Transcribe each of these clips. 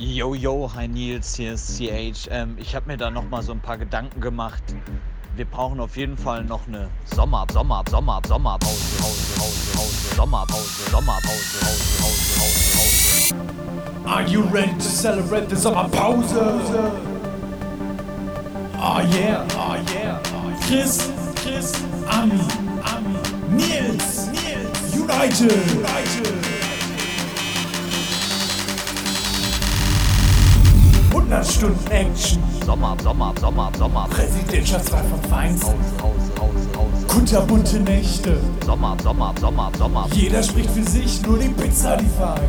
Yo, yo, hi Nils, hier ist CH. Ähm, ich habe mir da noch mal so ein paar Gedanken gemacht. Wir brauchen auf jeden Fall noch eine Sommer, Sommer, Sommer, Sommerpause, Pause, Pause, Pause, Sommerpause, Sommerpause, Pause, Pause, Pause, Pause. Are you ready to celebrate the Sommerpause? Oh yeah, oh yeah, Chris, Chris, Ami, Ami, Nils, Nils, United, United. 100 Stunden Action. Sommer, Sommer, Sommer, Sommer. Präsidentschaftswahl von Feinsten. Haus, Haus, Haus, Kunterbunte Nächte. Sommer, Sommer, Sommer, Sommer. Jeder spricht für sich, nur die Pizza die vereint.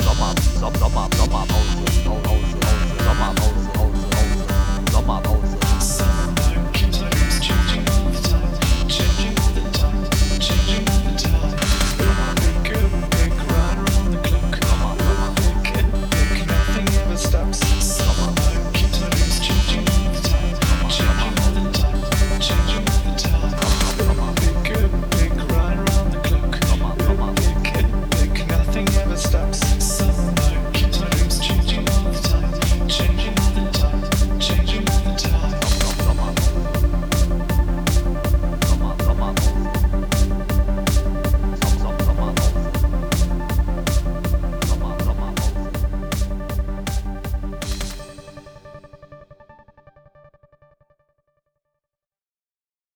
Sommer, Sommer, Sommer, Sommer, Sommer.